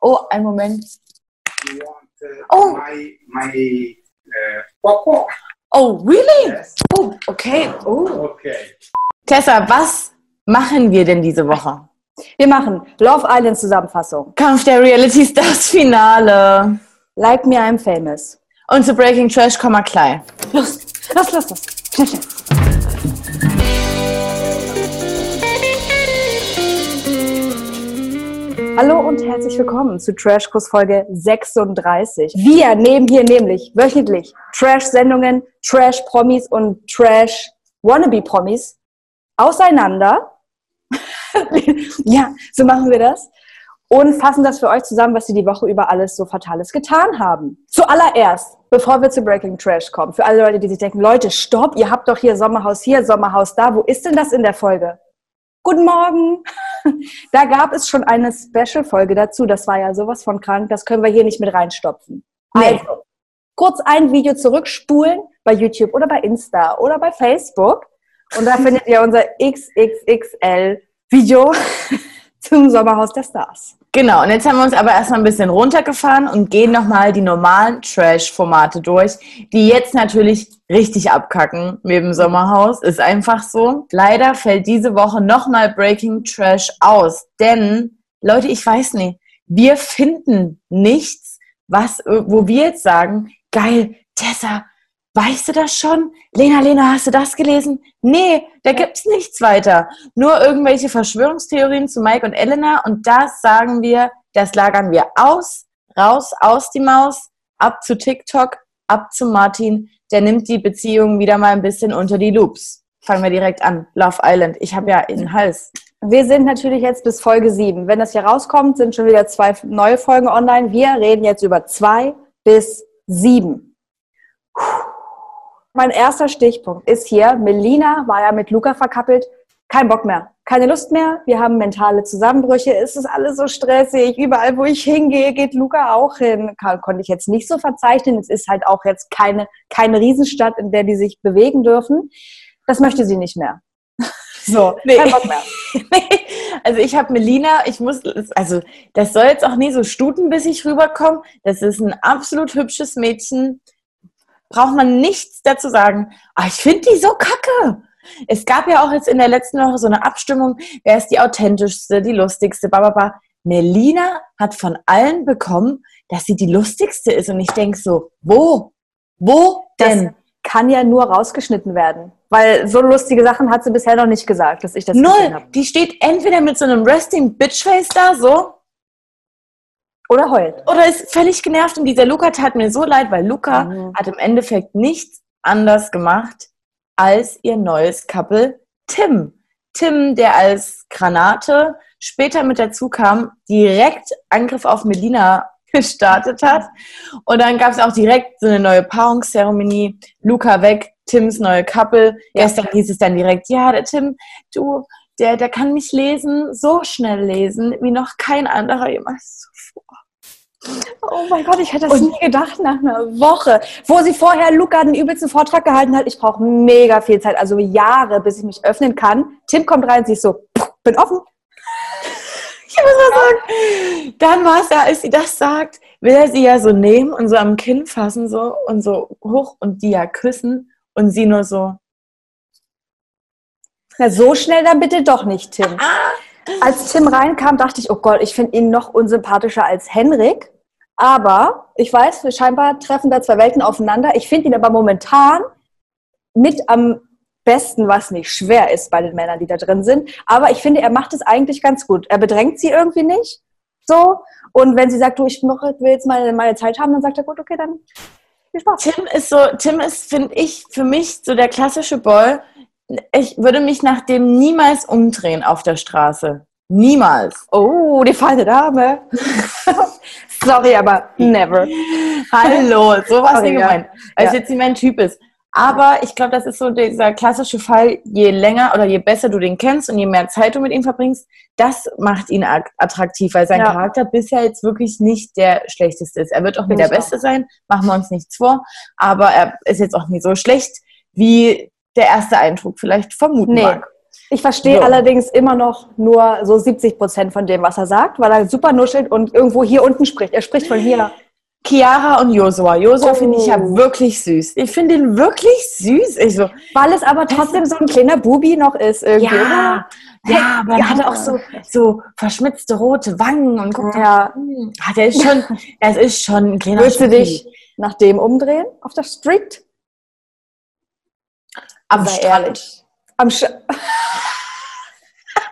Oh, einen Moment. Uh, Oh. my my uh? Oh, really? Yes. Oh, okay. Oh. Okay. Tessa, was machen wir denn diese Woche? Wir machen Love Island Zusammenfassung. Kampf der Reality Stars Finale. Like me, I'm famous. Und zu Breaking Trash komm mal klein. Los, los, los, los. Schnell, schnell. Hallo und herzlich willkommen zu Trashkurs Folge 36. Wir nehmen hier nämlich wöchentlich Trash-Sendungen, Trash-Promis und Trash-Wannabe-Promis auseinander. ja, so machen wir das. Und fassen das für euch zusammen, was sie die Woche über alles so Fatales getan haben. Zuallererst, bevor wir zu Breaking Trash kommen, für alle Leute, die sich denken, Leute, stopp, ihr habt doch hier Sommerhaus hier, Sommerhaus da, wo ist denn das in der Folge? Guten Morgen! Da gab es schon eine Special-Folge dazu. Das war ja sowas von krank. Das können wir hier nicht mit reinstopfen. Nee. Also, kurz ein Video zurückspulen bei YouTube oder bei Insta oder bei Facebook. Und da findet ihr unser XXXL-Video zum Sommerhaus der Stars. Genau, und jetzt haben wir uns aber erstmal ein bisschen runtergefahren und gehen nochmal die normalen Trash-Formate durch, die jetzt natürlich richtig abkacken mit dem Sommerhaus. Ist einfach so. Leider fällt diese Woche nochmal Breaking Trash aus. Denn, Leute, ich weiß nicht, wir finden nichts, was, wo wir jetzt sagen, geil, Tessa, weißt du das schon? Lena, Lena, hast du das gelesen? Nee, da gibt's nichts weiter. Nur irgendwelche Verschwörungstheorien zu Mike und Elena und das sagen wir, das lagern wir aus, raus, aus die Maus, ab zu TikTok, ab zu Martin. Der nimmt die Beziehung wieder mal ein bisschen unter die Loops. Fangen wir direkt an. Love Island. Ich habe ja den Hals. Wir sind natürlich jetzt bis Folge 7. Wenn das hier rauskommt, sind schon wieder zwei neue Folgen online. Wir reden jetzt über zwei bis sieben. Mein erster Stichpunkt ist hier, Melina war ja mit Luca verkappelt. Kein Bock mehr, keine Lust mehr. Wir haben mentale Zusammenbrüche. Es ist alles so stressig. Überall, wo ich hingehe, geht Luca auch hin. Kann, konnte ich jetzt nicht so verzeichnen. Es ist halt auch jetzt keine, keine Riesenstadt, in der die sich bewegen dürfen. Das möchte sie nicht mehr. So, Nee. kein Bock mehr. also ich habe Melina, ich muss, also das soll jetzt auch nie so stutenbissig rüberkommen. Das ist ein absolut hübsches Mädchen. Braucht man nichts dazu sagen. Aber ich finde die so kacke. Es gab ja auch jetzt in der letzten Woche so eine Abstimmung, wer ist die authentischste, die lustigste, bababa. Melina hat von allen bekommen, dass sie die lustigste ist. Und ich denk so, wo? Wo denn? Das kann ja nur rausgeschnitten werden. Weil so lustige Sachen hat sie bisher noch nicht gesagt, dass ich das Null. Die steht entweder mit so einem Resting Bitchface da, so, Oder heult. oder ist völlig genervt. Und dieser Luca tat mir so leid, weil Luca Mhm. hat im Endeffekt nichts anders gemacht als ihr neues Couple Tim. Tim, der als Granate später mit dazu kam, direkt Angriff auf Melina gestartet hat. Und dann gab es auch direkt so eine neue Paarungszeremonie. Luca weg, Tims neue Couple. Ja. Gestern hieß es dann direkt, ja, der Tim, du, der, der kann mich lesen, so schnell lesen, wie noch kein anderer jemals zuvor. Oh mein Gott, ich hätte das Und- nie gedacht nach einer Woche, wo sie vorher Luca den übelsten Vortrag gehalten hat. Ich brauche mega viel Zeit, also Jahre, bis ich mich öffnen kann. Tim kommt rein, sie ist so, "Pff, bin offen. Ich muss mal sagen, dann war es ja, als sie das sagt, will er sie ja so nehmen und so am Kinn fassen so und so hoch und die ja küssen und sie nur so, Na, so schnell dann bitte doch nicht, Tim. ah, Als Tim reinkam, dachte ich, oh Gott, ich finde ihn noch unsympathischer als Henrik. Aber ich weiß, scheinbar treffen da zwei Welten aufeinander. Ich finde ihn aber momentan mit am besten, was nicht schwer ist bei den Männern, die da drin sind. Aber ich finde, er macht es eigentlich ganz gut. Er bedrängt sie irgendwie nicht. So. Und wenn sie sagt, du, ich will jetzt mal meine Zeit haben, dann sagt er, gut, okay, dann viel Spaß. Tim ist so, Tim ist, finde ich, für mich so der klassische Boy. Ich würde mich nach dem niemals umdrehen auf der Straße. Niemals. Oh, die feine Dame. Sorry, aber never. Hallo, sowas nicht gemeint. Weil es Ja. jetzt nicht mein Typ ist. Aber ich glaube, das ist so dieser klassische Fall, je länger oder je besser du den kennst und je mehr Zeit du mit ihm verbringst, das macht ihn at- attraktiv, weil sein Ja. Charakter bisher jetzt wirklich nicht der schlechteste ist. Er wird auch nicht der Beste sein, machen wir uns nichts vor, aber er ist jetzt auch nicht so schlecht, wie der erste Eindruck vielleicht vermuten Nee. mag. Ich verstehe So. allerdings immer noch nur so 70 Prozent von dem, was er sagt, weil er super nuschelt und irgendwo hier unten spricht. Er spricht von hier. Chiara und Josua. Josua Oh. finde ich ja wirklich süß. Ich finde ihn wirklich süß. Ich so, Weil es aber trotzdem so ein kleiner Bubi noch ist irgendwie. ja, ja, aber Ja. er hat auch so, so verschmitzte rote Wangen und guck oder? mal, Ja. hm, hat er ist schon, es ist schon ein kleiner Willst du dich nach dem umdrehen auf der Street? Am Sei Strand. ehrlich. Am Sch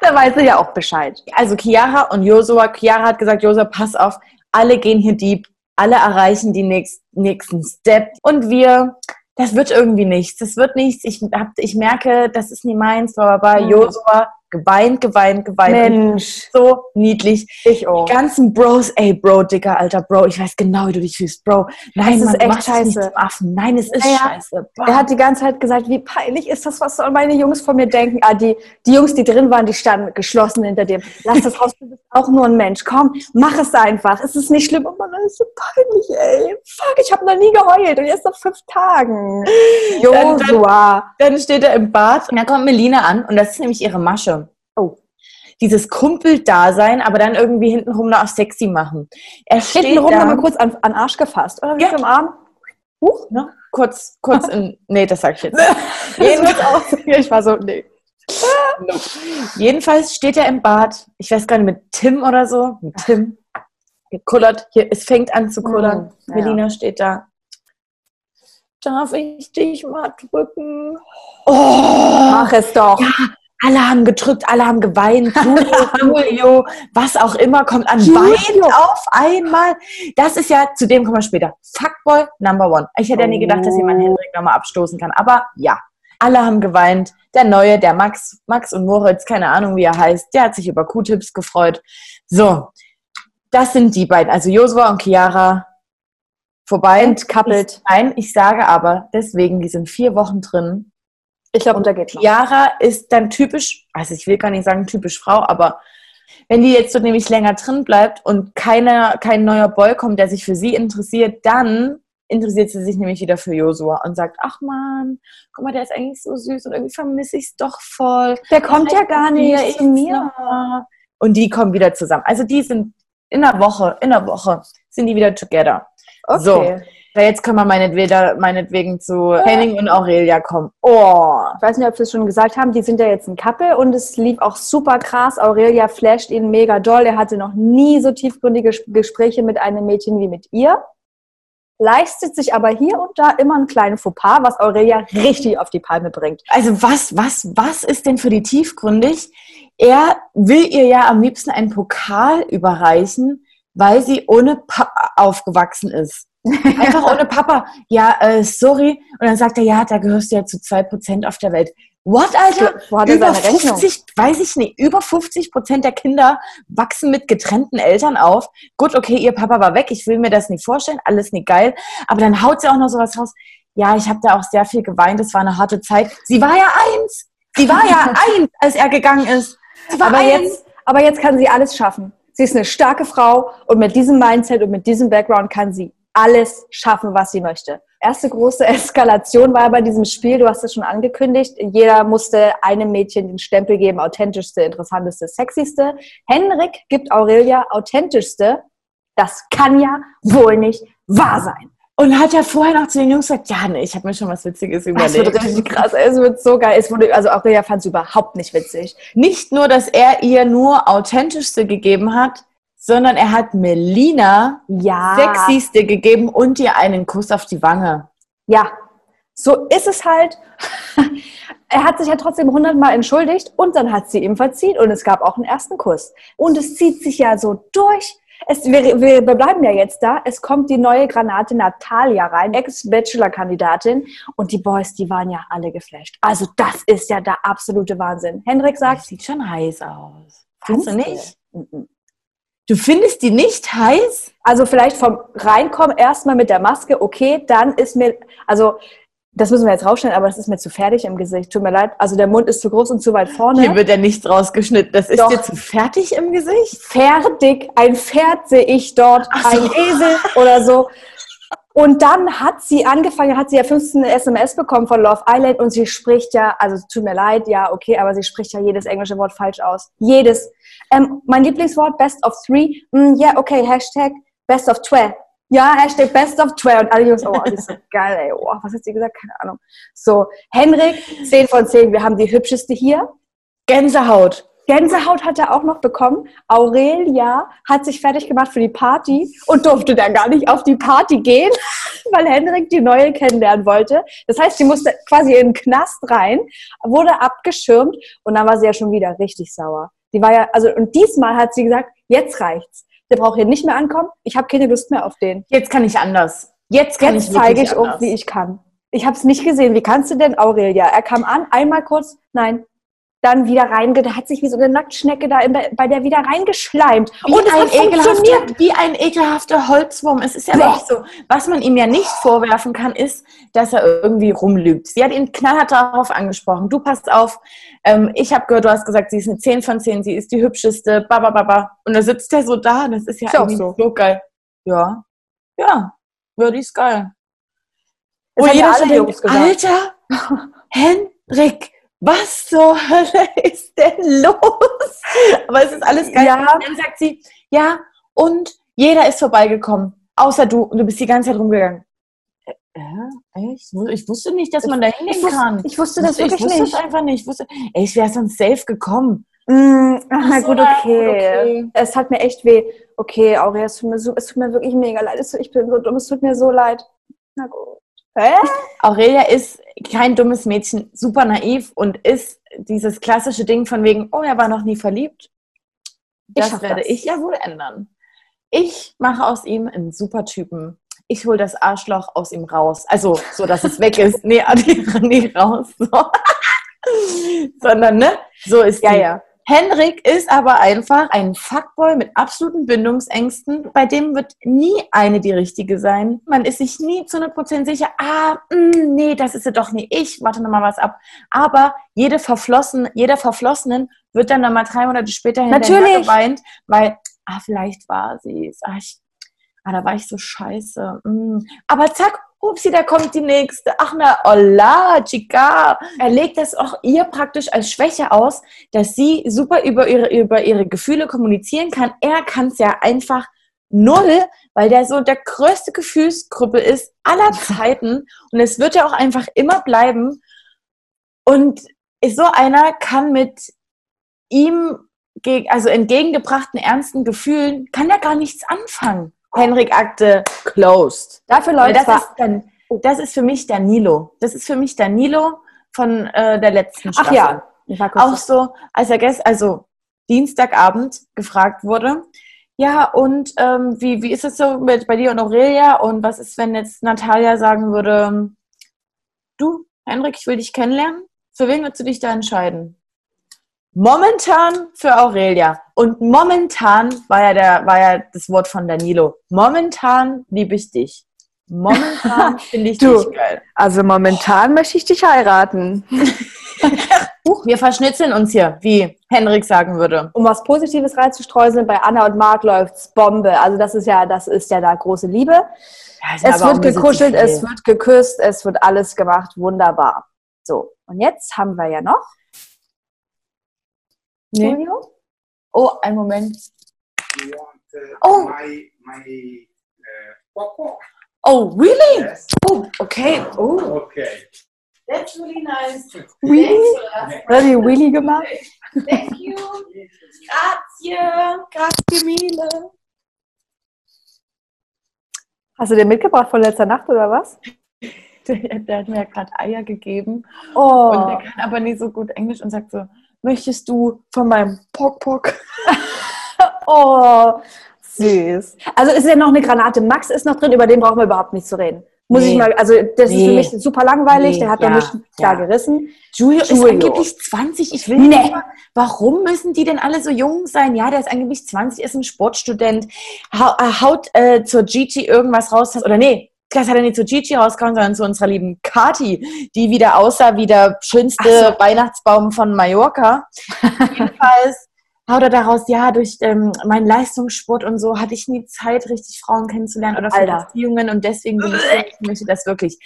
da weiß sie ja auch Bescheid. Also Chiara und Josua, Chiara hat gesagt, Josua, pass auf, alle gehen hier deep, alle erreichen die nächst, nächsten Step und wir, das wird irgendwie nichts, das wird nichts, ich, hab, ich merke, das ist nie meins, aber Mhm. Josua geweint, geweint, geweint. Mensch, So niedlich. ich auch. Die ganzen Bros, ey, Bro, Dicker, alter Bro, ich weiß genau, wie du dich fühlst, Bro. Nein, Es ist echt scheiße. Affen. Nein, es ist Naja, scheiße. Boah. Er hat die ganze Zeit gesagt, wie peinlich ist das, was sollen meine Jungs von mir denken? Ah, die, die Jungs, die drin waren, die standen geschlossen hinter dem. Lass das raus, du bist auch nur ein Mensch. Komm, mach es einfach. Es ist nicht schlimm. Oh Mann, das ist so peinlich, ey. Fuck, ich habe noch nie geheult und jetzt nach fünf Tagen. Dann- Josua. Dann steht er im Bad und da kommt Melina an und das ist nämlich ihre Masche. Oh. Dieses Kumpel-Dasein, aber dann irgendwie hintenrum noch sexy machen. Er steht Hintenrum da, nochmal kurz an, an Arsch gefasst. Oder wie Ja. im Arm? Huch. ne, kurz, kurz in, nee, das sag ich jetzt. Jedenfalls auch. Ich war so, nee. Jedenfalls steht er im Bad, ich weiß gar nicht, mit Tim oder so, mit Tim, gekullert, hier, es fängt an zu kullern. Mhm, ja. Melina steht da. Darf ich dich mal drücken? Oh, Mach es doch. Alle haben gedrückt, alle haben geweint. Julio, Julio, was auch immer, kommt an, Julio. weint auf einmal. Das ist ja, zu dem kommen wir später. Fuckboy number one. Ich hätte ja nie gedacht, dass jemand Oh. Hendrik nochmal abstoßen kann, aber ja. Alle haben geweint. Der Neue, der Max, Max und Moritz, keine Ahnung, wie er heißt, der hat sich über Q-Tips gefreut. So, das sind die beiden, also Josua und Chiara vorbei. Entkappelt. Nein, ich sage aber, deswegen, die sind vier Wochen drin. Ich glaube. Chiara ist dann typisch, also ich will gar nicht sagen typisch Frau, aber wenn die jetzt so nämlich länger drin bleibt und keiner, kein neuer Boy kommt, der sich für sie interessiert, dann interessiert sie sich nämlich wieder für Josua und sagt, ach man, guck mal, der ist eigentlich so süß und irgendwie vermisse ich es doch voll. Der kommt ja gar nicht zu mir. noch. Und die kommen wieder zusammen. Also die sind in einer Woche, in einer Woche sind die wieder together. Okay. So. Ja, Jetzt können wir meinetwegen, meinetwegen zu Henning und Aurelia kommen. Oh, Ich weiß nicht, ob wir es schon gesagt haben, die sind ja jetzt ein Couple und es lief auch super krass. Aurelia flasht ihn mega doll. Er hatte noch nie so tiefgründige Ges- Gespräche mit einem Mädchen wie mit ihr. Leistet sich aber hier und da immer einen kleinen Fauxpas, was Aurelia richtig auf die Palme bringt. Also was, was, was ist denn für die tiefgründig? Er will ihr ja am liebsten einen Pokal überreichen, weil sie ohne Papa aufgewachsen ist. Einfach ohne Papa. Ja, äh, sorry. Und dann sagt er, ja, da gehörst du ja zu zwei Prozent auf der Welt. What, Alter? Er Über seine Rechnung? 50, weiß ich nicht, über 50 Prozent der Kinder wachsen mit getrennten Eltern auf. Gut, okay, ihr Papa war weg, ich will mir das nicht vorstellen, alles nicht geil. Aber dann haut sie auch noch sowas raus. Ja, ich habe da auch sehr viel geweint, es war eine harte Zeit. Sie war ja eins. Sie war ja eins, als er gegangen ist. Sie war Aber eins. jetzt, aber jetzt kann sie alles schaffen. Sie ist eine starke Frau und mit diesem Mindset und mit diesem Background kann sie alles schaffen, was sie möchte. Erste große Eskalation war bei diesem Spiel, du hast es schon angekündigt, jeder musste einem Mädchen den Stempel geben, authentischste, interessanteste, sexyste. Henrik gibt Aurelia authentischste. Das kann ja wohl nicht wahr sein. Und hat ja vorher noch zu den Jungs gesagt, ja, nee, ich habe mir schon was Witziges Das wird überlegt. richtig krass. Es wird so geil. Es wurde, also Aurelia fand es überhaupt nicht witzig. Nicht nur, dass er ihr nur authentischste gegeben hat, sondern er hat Melina Ja. sexyste gegeben und ihr einen Kuss auf die Wange. Ja, so ist es halt. er hat sich ja trotzdem hundertmal entschuldigt und dann hat sie ihm verziehen und es gab auch einen ersten Kuss. Und es zieht sich ja so durch. Es, wir, wir bleiben ja jetzt da. Es kommt die neue Granate Natalia rein, Ex-Bachelor-Kandidatin. Und die Boys, die waren ja alle geflasht. Also das ist ja der absolute Wahnsinn. Hendrik Das sagt, sieht schon heiß aus. Findest du? nicht? Du findest die nicht heiß? Also vielleicht vom Reinkommen erstmal mit der Maske, okay, dann ist mir, also das müssen wir jetzt rausstellen, aber das ist mir zu fertig im Gesicht. Tut mir leid. Also der Mund ist zu groß und zu weit vorne. Hier wird ja nichts rausgeschnitten. Das ist Doch. dir zu fertig im Gesicht? fertig, ein Pferd sehe ich dort, so. ein Esel oder so. Und dann hat sie angefangen, hat sie ja 15 SMS bekommen von Love Island und sie spricht ja, also tut mir leid, ja, okay, aber sie spricht ja jedes englische Wort falsch aus. Jedes. Ähm, mein Lieblingswort, best of three. Mm, ja, okay, Hashtag best of twelve. Ja, Hashtag best of twelve. Und alle Jungs, oh, die ist so geil, ey. Oh, was hat sie gesagt? Keine Ahnung. So, Henrik, 10 von 10. Wir haben die hübscheste hier. Gänsehaut. Gänsehaut hat er auch noch bekommen. Aurelia hat sich fertig gemacht für die Party und durfte dann gar nicht auf die Party gehen, weil Henrik die neue kennenlernen wollte. Das heißt, sie musste quasi in den Knast rein, wurde abgeschirmt und dann war sie ja schon wieder richtig sauer. Die war ja, also, und diesmal hat sie gesagt, jetzt reicht's. Der braucht hier nicht mehr ankommen. Ich habe keine Lust mehr auf den. Jetzt kann ich anders. Jetzt kann Jetzt ich zeige ich auch, wie ich kann. Ich habe es nicht gesehen. Wie kannst du denn, Aurelia? Er kam an, einmal kurz, nein, dann wieder reinge, hat sich wie so eine Nacktschnecke da bei der wieder reingeschleimt. Wie und es ein, hat funktioniert. ekelhafter, wie ein ekelhafter Holzwurm. Es ist ja Boah. wirklich so. Was man ihm ja nicht vorwerfen kann, ist, dass er irgendwie rumlügt. Sie hat ihn knallhart darauf angesprochen. Du passt auf. Ähm, ich habe gehört, du hast gesagt, sie ist eine 10 von 10, sie ist die hübscheste. Babababa. Und da sitzt er so da. Das ist ja Ist auch eigentlich so. so. geil. Ja. Ja. Ja, die ist geil. Das Und jeder alle Jungs gesagt. Alter, Henrik, was zur Hölle ist denn los? Aber es ist alles geil. Ja. Und dann sagt sie, ja, und jeder ist vorbeigekommen, außer du. Und du bist die ganze Zeit rumgegangen. Äh, äh, echt? Ich wusste nicht, dass man da hingehen Ich wusste, kann. ich wusste das ich wirklich wusste nicht. es einfach nicht. Ich wusste, ey, ich wäre sonst safe gekommen. Mm, ach, na so, gut, okay. Es hat mir echt weh. Okay, Aurelia, es tut mir, so, es tut mir wirklich mega leid. Es, ich bin so dumm, es tut mir so leid. Na gut. Hä? Aurelia ist kein dummes Mädchen, super naiv und ist dieses klassische Ding von wegen, oh, er war noch nie verliebt. Das schaff werde das. ich ja wohl ändern. Ich mache aus ihm einen super Typen. Ich hole das Arschloch aus ihm raus. Also, so dass es weg ist. Nee, nicht raus. So. Sondern, ne? So ist Ja, die. ja. Henrik ist aber einfach ein Fuckboy mit absoluten Bindungsängsten. Bei dem wird nie eine die richtige sein. Man ist sich nie zu 100% sicher, ah, mh, nee, das ist ja doch nie ich, warte nochmal was ab. Aber jede Verflossen, jeder Verflossenen wird dann nochmal drei Monate später hinterher Natürlich. geweint, weil, ah, vielleicht war sie es. Ah, ich, ah, da war ich so scheiße. Mm. Aber zack, upsi, da kommt die nächste. Ach na, hola, chica. Er legt das auch ihr praktisch als Schwäche aus, dass sie super über ihre, über ihre Gefühle kommunizieren kann. Er kann es ja einfach null, weil der so der größte Gefühlskrüppel ist aller Zeiten. Und es wird ja auch einfach immer bleiben. Und so einer kann mit ihm, also entgegengebrachten ernsten Gefühlen, kann er gar nichts anfangen. Henrik Akte closed. Dafür läuft das es. ist, dann, das ist für mich der Nilo. Das ist für mich der Nilo von äh, der letzten Ach Staffel. ja. Ich war kurz Auch so, als er gest also Dienstagabend gefragt wurde, ja, und ähm, wie, wie ist es so mit bei dir und Aurelia? Und was ist, wenn jetzt Natalia sagen würde, du, Henrik, ich will dich kennenlernen? Für wen würdest du dich da entscheiden? Momentan für Aurelia. Und momentan war ja, der, war ja das Wort von Danilo. Momentan liebe ich dich. Momentan finde ich Du. dich geil. Also momentan möchte ich dich heiraten. Wir verschnitzeln uns hier, wie Henrik sagen würde. Um was Positives reinzustreuseln, bei Anna und Marc läuft's Bombe. Also das ist ja, das ist ja da große Liebe. Ja, Es wird gekuschelt, es wird geküsst, es wird alles gemacht. Wunderbar. So, und jetzt haben wir ja noch. Nee. Julio? Oh, einen Moment. You want uh, Oh. my my uh? Oh, really? Yes. Oh, okay. Oh, Okay. that's really nice. Really? Thanks Hat die Willy gemacht? Thank you. Grazie. Grazie mille. Hast du den mitgebracht von letzter Nacht oder was? Der, der hat mir ja gerade Eier gegeben Oh. und der kann aber nicht so gut Englisch und sagt so, möchtest du von meinem Pock Pock? Oh, süß. Also ist ja noch eine Granate. Max ist noch drin, über den brauchen wir überhaupt nicht zu reden. Muss Nee. ich mal, also das ist Nee. für mich super langweilig, Nee, der hat ja, nicht ja. da gerissen. Julio, ist Julio. angeblich 20. Ich will Nee. nicht mal, warum müssen die denn alle so jung sein? Ja, der ist angeblich 20, ist ein Sportstudent, äh, haut äh, zur Gigi irgendwas raus. Oder nee, das hat er nicht zur Gigi rausgehauen, sondern zu unserer lieben Kati, die wieder aussah wie der schönste so. Weihnachtsbaum von Mallorca. Jedenfalls haut er daraus, ja, durch ähm, meinen Leistungssport und so hatte ich nie Zeit, richtig Frauen kennenzulernen oder. Beziehungen und deswegen bin ich, so, ich möchte das wirklich.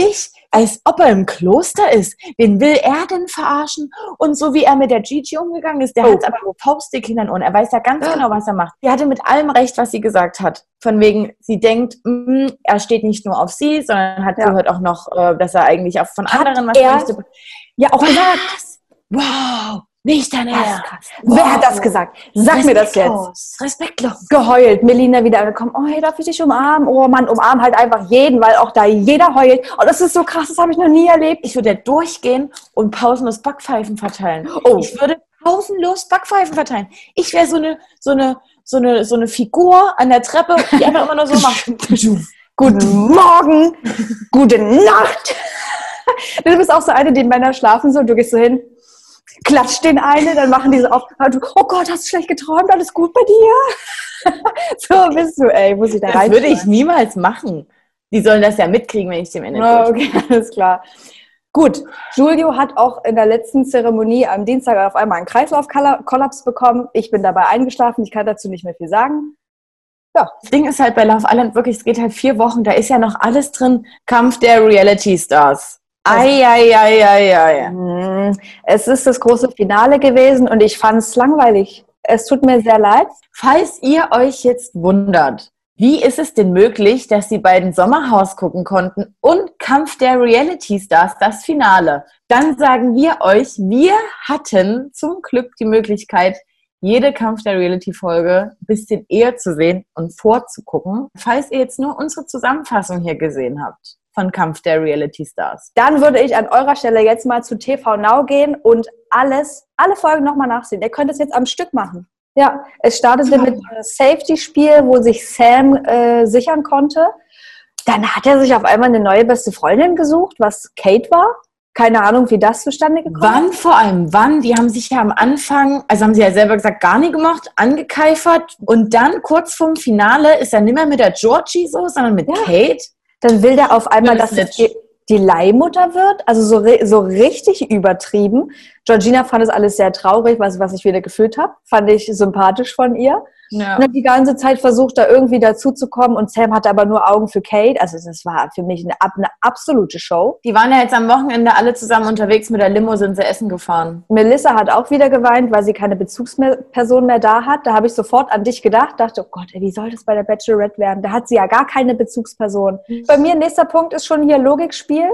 Dich, als ob er im Kloster ist. Wen will er denn verarschen? Und so wie er mit der Gigi umgegangen ist, der Oh. hat aber so Faustdick in den Ohren. Er weiß ja ganz genau, was er macht. Sie hatte mit allem recht, was sie gesagt hat. Von wegen, sie denkt, mm, er steht nicht nur auf sie, sondern hat Ja. gehört auch noch, äh, dass er eigentlich auch von Hat anderen was er- möchte. Ja, auch. Was? Wow, nicht dein Ernst. Wer hat das gesagt? Sag mir das jetzt. Respektlos, Respektlos. Geheult. Melina wieder angekommen. Oh, hey, darf ich dich umarmen? Oh Mann, umarm halt einfach jeden, weil auch da jeder heult. Oh, das ist so krass, das habe ich noch nie erlebt. Ich würde durchgehen und pausenlos Backpfeifen verteilen. Oh. Ich würde pausenlos Backpfeifen verteilen. Ich wäre so eine, so eine, so eine, so eine Figur an der Treppe, die einfach immer nur so macht. Guten Morgen, gute Nacht. Du bist auch so eine, die Männer schlafen so und du gehst so hin, klatscht den eine, dann machen die so auf, du, oh Gott, hast du schlecht geträumt, alles gut bei dir? so bist du, ey, muss ich da Das rein. würde ich niemals machen. Die sollen das ja mitkriegen, wenn ich dem Ende Ah, okay, alles klar. Gut, Julio hat auch in der letzten Zeremonie am Dienstag auf einmal einen Kreislaufkollaps bekommen. Ich bin dabei eingeschlafen, ich kann dazu nicht mehr viel sagen. Das Ding ist halt bei Love Island wirklich, es geht halt vier Wochen, da ist ja noch alles drin. Kampf der Reality Stars. Ei, ei, ei, ei, ei. Hm, Es ist das große Finale gewesen und ich fand es langweilig. Es tut mir sehr leid. Falls ihr euch jetzt wundert, wie ist es denn möglich, dass die beiden Sommerhaus gucken konnten und Kampf der Reality Stars, das Finale? Dann sagen wir euch, wir hatten zum Glück die Möglichkeit, jede Kampf der Reality Folge ein bisschen eher zu sehen und vorzugucken. Falls ihr jetzt nur unsere Zusammenfassung hier gesehen habt von Kampf der Reality Stars. Dann würde ich an eurer Stelle jetzt mal zu TV Now gehen und alles, alle Folgen nochmal nachsehen. Ihr könnt es jetzt am Stück machen. Ja, es startete mit einem Safety-Spiel, wo sich Sam äh, sichern konnte. Dann hat er sich auf einmal eine neue beste Freundin gesucht, was Kate war. Keine Ahnung, wie das zustande gekommen Wann vor allem? Wann? Die haben sich ja am Anfang, also haben sie ja selber gesagt, gar nie gemacht, angekeifert. Und dann kurz vorm Finale ist er nicht mehr mit der Georgie so, sondern mit Ja. Kate. Dann will der auf einmal, Das dass es die, die Leihmutter wird. Also so, so richtig übertrieben. Georgina fand es alles sehr traurig, was, was ich wieder gefühlt habe. Fand ich sympathisch von ihr. Ja. Und hat die ganze Zeit versucht, da irgendwie dazuzukommen. Und Sam hatte aber nur Augen für Kate. Also das war für mich eine, eine absolute Show. Die waren ja jetzt am Wochenende alle zusammen unterwegs mit der Limo, sind sie essen gefahren. Melissa hat auch wieder geweint, weil sie keine Bezugsperson mehr da hat. Da habe ich sofort an dich gedacht, dachte, oh Gott, ey, wie soll das bei der Bachelorette werden? Da hat sie ja gar keine Bezugsperson. Bei mir nächster Punkt ist schon hier Logikspiel,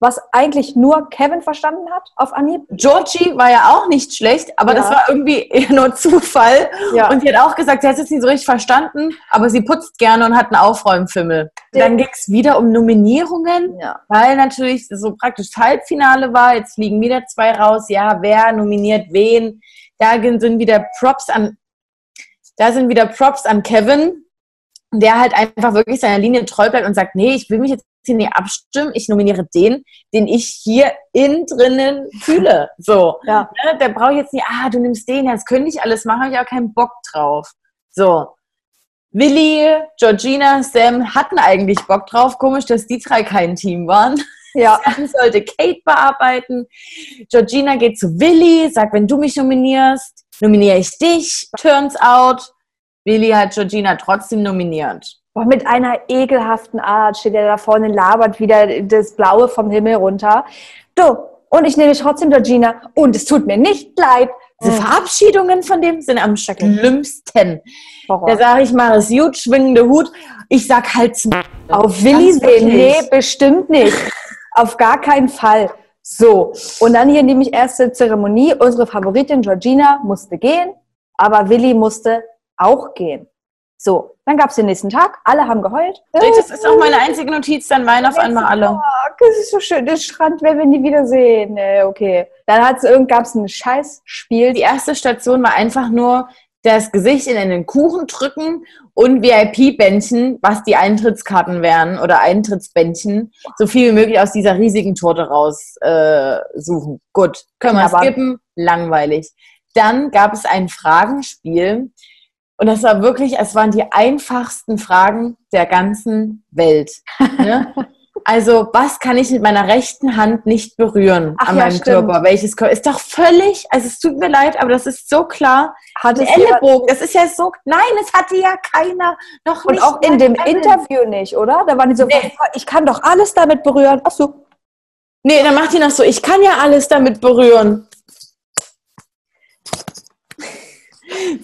was eigentlich nur Kevin verstanden hat auf Anhieb. Georgie war ja auch nicht schlecht, aber das Ja. war irgendwie eher nur Zufall. Ja. Und sie hat auch gesagt, sie hat es jetzt nicht so richtig verstanden, aber sie putzt gerne und hat einen Aufräumfimmel. Ja. Dann ging es wieder um Nominierungen. Weil natürlich so praktisch das Halbfinale war, jetzt fliegen wieder zwei raus, ja, wer nominiert wen. Da sind wieder Props an, da sind wieder Props an Kevin, der halt einfach wirklich seiner Linie treu bleibt und sagt, nee, ich will mich jetzt hier nicht abstimmen, ich nominiere den, den ich hier innen drinnen fühle. So, Ja. ne, da brauche ich jetzt nicht, ah, du nimmst den, das könnte ich alles machen, habe ich auch keinen Bock drauf. So. Willi, Georgina, Sam hatten eigentlich Bock drauf. Komisch, dass die drei kein Team waren. Ja. Sam sollte Kate bearbeiten. Georgina geht zu Willi, sagt, wenn du mich nominierst, nominiere ich dich. Turns out, Willi hat Georgina trotzdem nominiert. Boah, mit einer ekelhaften Art steht er da vorne, labert wieder das Blaue vom Himmel runter. Du, und ich nehme trotzdem Georgina. Und es tut mir nicht leid. Diese Mhm. Verabschiedungen von dem sind am schlimmsten. Horror. Da sage ich mal, es gut, schwingende Hut. Ich sag halt Auf Willi sehen? Nee, bestimmt nicht. Auf gar keinen Fall. So, und dann hier nämlich erste Zeremonie. Unsere Favoritin Georgina musste gehen, aber Willi musste auch gehen. So, dann gab es den nächsten Tag. Alle haben geheult. Das ist auch meine einzige Notiz, dann weinen auf einmal alle. Fuck, das ist so schön. Das Strand werden wir nie wiedersehen. Nee, okay. Dann gab es ein Scheißspiel. Die erste Station war einfach nur das Gesicht in einen Kuchen drücken und VIP-Bändchen, was die Eintrittskarten wären oder Eintrittsbändchen, so viel wie möglich aus dieser riesigen Torte raussuchen. Äh, suchen. Gut, können wir skippen, langweilig. Dann gab es ein Fragenspiel und das war wirklich, es waren die einfachsten Fragen der ganzen Welt. Ne? Also, was kann ich mit meiner rechten Hand nicht berühren Ach an ja, meinem stimmt. Körper? Welches Körper? Ist doch völlig, also es tut mir leid, aber das ist so klar. Hat es Ellenbogen, das ist ja so, nein, es hatte ja keiner noch und nicht. auch in dem Kevin. Interview nicht, oder? Da waren die so, Nee. ich kann doch alles damit berühren. Ach so. Nee, dann macht die noch so, ich kann ja alles damit berühren.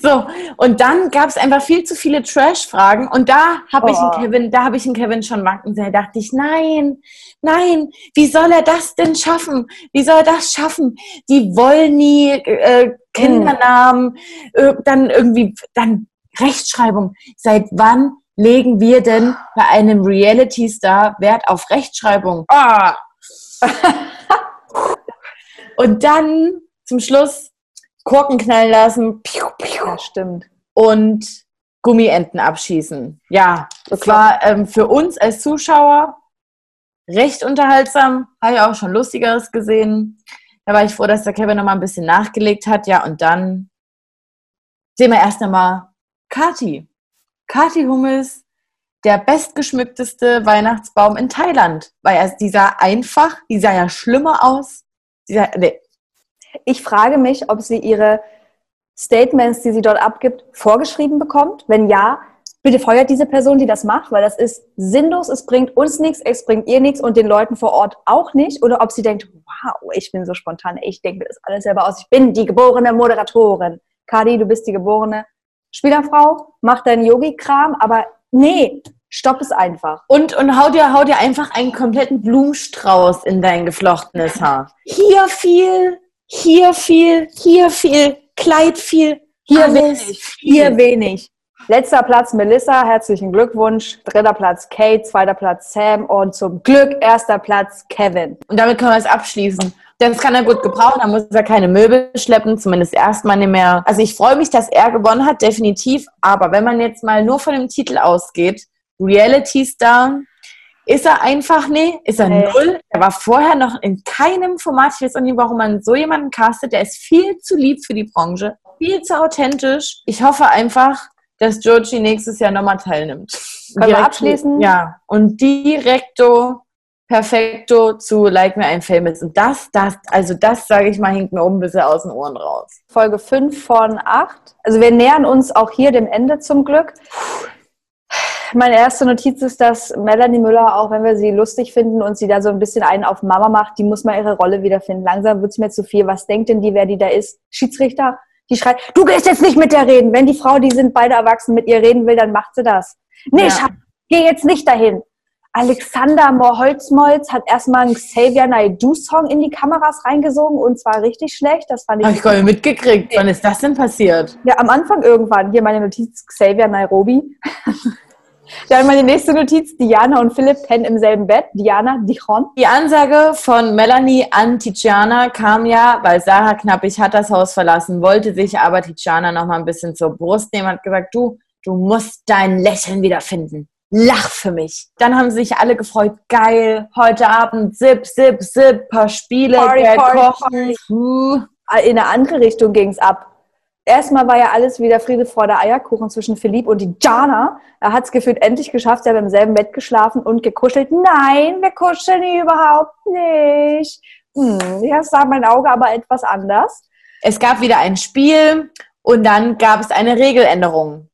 So, und dann gab es einfach viel zu viele Trash-Fragen und da habe ich Oh. einen Kevin, da habe ich einen Kevin schon wanken sehen. Da dachte ich, nein, nein, wie soll er das denn schaffen? Wie soll er das schaffen? Die wollen nie äh, Kindernamen, äh, dann irgendwie, dann Rechtschreibung. Seit wann legen wir denn bei einem Reality-Star Wert auf Rechtschreibung? Ah! Und dann zum Schluss Korken knallen lassen piu, piu, Ja, stimmt. und Gummienten abschießen. Ja, das war ähm, für uns als Zuschauer recht unterhaltsam. Habe ich auch schon Lustigeres gesehen. Da war ich froh, dass der Kevin noch mal ein bisschen nachgelegt hat. Ja, und dann sehen wir erst einmal Kati. Kati Hummels, der bestgeschmückteste Weihnachtsbaum in Thailand. Weil er, die sah einfach, die sah ja schlimmer aus. Die sah, nee, Ich frage mich, ob sie ihre Statements, die sie dort abgibt, vorgeschrieben bekommt. Wenn ja, bitte feuert diese Person, die das macht, weil das ist sinnlos, es bringt uns nichts, es bringt ihr nichts und den Leuten vor Ort auch nicht. Oder ob sie denkt, wow, ich bin so spontan, ich denke mir das alles selber aus. Ich bin die geborene Moderatorin. Kadi, du bist die geborene Spielerfrau, mach deinen Yogi-Kram, aber nee, stopp es einfach. Und, und hau, dir, hau dir einfach einen kompletten Blumenstrauß in dein geflochtenes Haar. Hier viel, hier viel, hier viel, Kleid viel, Hier alles wenig, viel. hier wenig. Letzter Platz Melissa, herzlichen Glückwunsch. Dritter Platz Kate, zweiter Platz Sam und zum Glück erster Platz Kevin. Und damit können wir es abschließen. Das kann er gut gebrauchen, da muss er keine Möbel schleppen, zumindest erstmal nicht mehr. Also ich freue mich, dass er gewonnen hat, definitiv. Aber wenn man jetzt mal nur von dem Titel ausgeht, Reality Star, ist er einfach, nee, ist er Nee. null. Er war vorher noch in keinem Format. Ich weiß auch nicht, warum man so jemanden castet. Der ist viel zu lieb für die Branche, viel zu authentisch. Ich hoffe einfach, dass Joji nächstes Jahr nochmal teilnimmt. Können wir abschließen? Ja, und directo, perfekto zu Like Me I'm Famous. Und das, das, also das, sage ich mal, hinkt mir oben ein bisschen aus den Ohren raus. Folge 5 von 8. Also wir nähern uns auch hier dem Ende zum Glück. Meine erste Notiz ist, dass Melanie Müller, auch wenn wir sie lustig finden und sie da so ein bisschen einen auf Mama macht, die muss mal ihre Rolle wiederfinden. Langsam wird es mir zu viel. Was denkt denn die, wer die da ist? Schiedsrichter? Die schreit, du gehst jetzt nicht mit der reden. Wenn die Frau, die sind beide erwachsen, mit ihr reden will, dann macht sie das. Nee, Ja. Schatz, geh jetzt nicht dahin. Alexander Moholzmolz hat erstmal einen Xavier Naidoo-Song in die Kameras reingesogen und zwar richtig schlecht. Das fand ich Habe ich gar nicht mitgekriegt. Wann ist das denn passiert? ja, am Anfang irgendwann. Hier meine Notiz, Xavier Nairobi. Dann meine nächste Notiz, Diana und Philipp pennen im selben Bett. Diana, Dichon. Die Ansage von Melanie an Tiziana kam ja, weil Sarah Knappig hat das Haus verlassen, wollte sich aber Tiziana noch mal ein bisschen zur Brust nehmen, hat gesagt, du, du musst dein Lächeln wiederfinden. Lach für mich. Dann haben sich alle gefreut. Geil, heute Abend, zip, zip, zip, paar Spiele, Party, Geld Party, kochen. Uh. In eine andere Richtung ging's ab. Erstmal war ja alles wieder Friede, Freude, Eierkuchen zwischen Philipp und Diana. Er hat's gefühlt endlich geschafft. Sie haben im selben Bett geschlafen und gekuschelt. Nein, wir kuscheln überhaupt nicht. Hm, jetzt sah mein Auge aber etwas anders. Es gab wieder ein Spiel und dann gab es eine Regeländerung.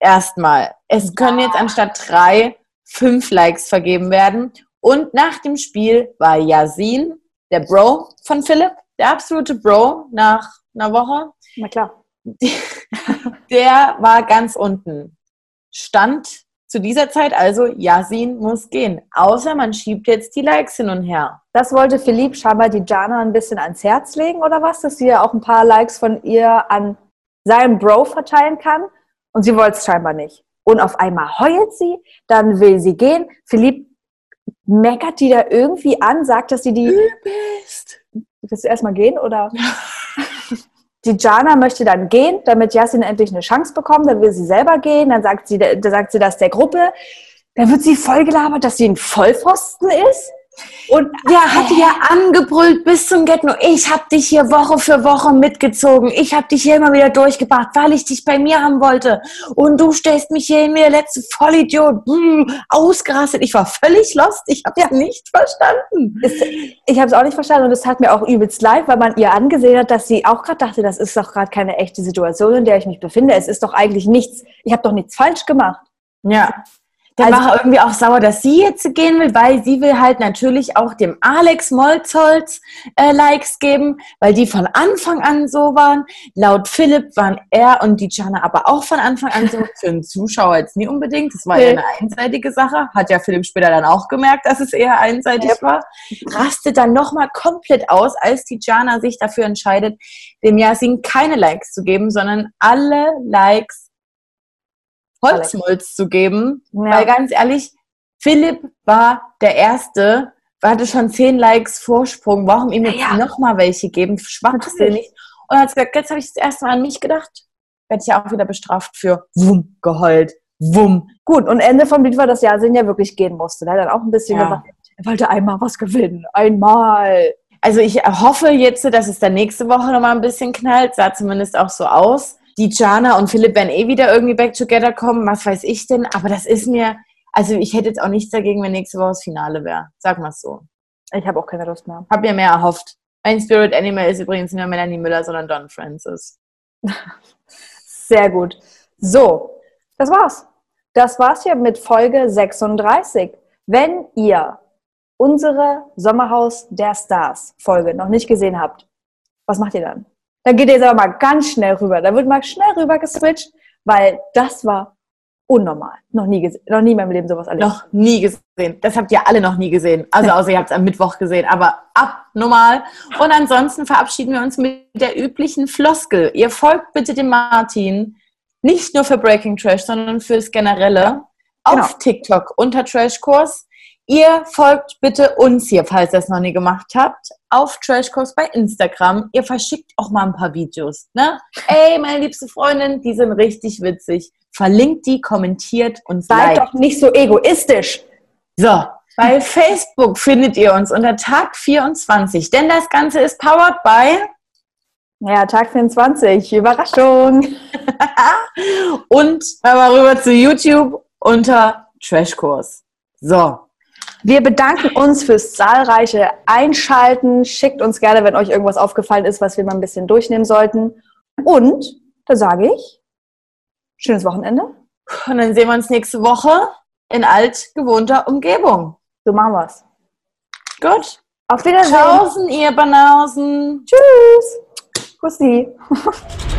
Erstmal. Es können jetzt anstatt drei fünf Likes vergeben werden. Und nach dem Spiel war Yasin, der Bro von Philipp, der absolute Bro nach einer Woche, Na klar. der war ganz unten. Stand zu dieser Zeit also, Yasin muss gehen. Außer man schiebt jetzt die Likes hin und her. Das wollte Philipp scheinbar die Jana ein bisschen ans Herz legen oder was, dass sie ja auch ein paar Likes von ihr an seinem Bro verteilen kann. Und sie wollte es scheinbar nicht. Und auf einmal heult sie, dann will sie gehen. Philipp meckert die da irgendwie an, sagt, dass sie die. Übelst. Willst du erstmal gehen oder? Die Jana möchte dann gehen, damit Yasin endlich eine Chance bekommt. Dann will sie selber gehen. Dann sagt sie, da sagt sie das der Gruppe. Dann wird sie voll gelabert, dass sie ein Vollpfosten ist. Und Der hat ja angebrüllt bis zum Get nur. Ich hab dich hier Woche für Woche mitgezogen. Ich hab dich hier immer wieder durchgebracht, weil ich dich bei mir haben wollte. Und du stellst mich hier in mir, letzte Vollidiot, Brr, ausgerastet. Ich war völlig lost. Ich hab's Ja. nicht verstanden. ich habe es auch nicht verstanden und es hat mir auch übelst leid, weil man ihr angesehen hat, dass sie auch gerade dachte, das ist doch gerade keine echte Situation, in der ich mich befinde. Es ist doch eigentlich nichts, ich habe doch nichts falsch gemacht. Ja. Der Also- war irgendwie auch sauer, dass sie jetzt gehen will, weil sie will halt natürlich auch dem Alex Molzholz äh, Likes geben, weil die von Anfang an so waren. Laut Philipp waren er und die Jana aber auch von Anfang an so. Für einen Zuschauer jetzt nie unbedingt. Das war ja eine einseitige Sache. Hat ja Philipp später dann auch gemerkt, dass es eher einseitig Yep. war. Rastet dann nochmal komplett aus, als die Jana sich dafür entscheidet, dem Yasin keine Likes zu geben, sondern alle Likes Holzmolz zu geben. Weil ganz ehrlich, Philipp war der Erste, hatte schon zehn Likes Vorsprung. Warum ihm jetzt Ja. noch mal welche geben? Schwachsinnig. Und er hat gesagt, jetzt habe ich das erste Mal an mich gedacht. Werde ich ja auch wieder bestraft für Wumm, geheult. Wumm. Gut, und Ende vom Lied war, dass Yasin ja wirklich gehen musste. Er hat dann auch ein bisschen Ja. gesagt, er wollte einmal was gewinnen. Einmal. Also ich hoffe jetzt, dass es dann nächste Woche noch mal ein bisschen knallt. Sah zumindest auch so aus. Die Jana und Philipp werden eh wieder irgendwie back together kommen. Was weiß ich denn? Aber das ist mir, also ich hätte jetzt auch nichts dagegen, wenn nächste Woche das Finale wäre. Sag mal so. Ich habe auch keine Lust mehr. Hab mir mehr erhofft. Mein Spirit Animal ist übrigens nicht mehr Melanie Müller, sondern Don Francis. Sehr gut. So, das war's. Das war's hier mit Folge 36. Wenn ihr unsere Sommerhaus der Stars Folge noch nicht gesehen habt, was macht ihr dann? Dann geht ihr jetzt aber mal ganz schnell rüber. Da wird mal schnell rüber geswitcht, weil das war unnormal. Noch nie gesehen, noch nie in meinem Leben sowas erlebt. Noch nie gesehen. Das habt ihr alle noch nie gesehen. Also außer ihr habt es am Mittwoch gesehen, aber abnormal. Und ansonsten verabschieden wir uns mit der üblichen Floskel. Ihr folgt bitte dem Martin, nicht nur für Breaking Trash, sondern fürs Generelle auf Genau. TikTok unter Trashkurs. Ihr folgt bitte uns hier, falls ihr es noch nie gemacht habt, auf Trashkurs bei Instagram. Ihr verschickt auch mal ein paar Videos. Ne? Ey, meine liebste Freundin, die sind richtig witzig. Verlinkt die, kommentiert und Seid liked. doch nicht so egoistisch. So, bei Facebook findet ihr uns unter Tag 24, denn das Ganze ist powered by Ja, Tag 24. Überraschung. und mal rüber zu YouTube unter Trashkurs. So, Wir bedanken uns fürs zahlreiche Einschalten. Schickt uns gerne, wenn euch irgendwas aufgefallen ist, was wir mal ein bisschen durchnehmen sollten. Und da sage ich, schönes Wochenende. und dann sehen wir uns nächste Woche in altgewohnter Umgebung. So machen wir's. Gut. Auf Wiedersehen. Tschaußen, ihr Banausen. Tschüss. Kussi.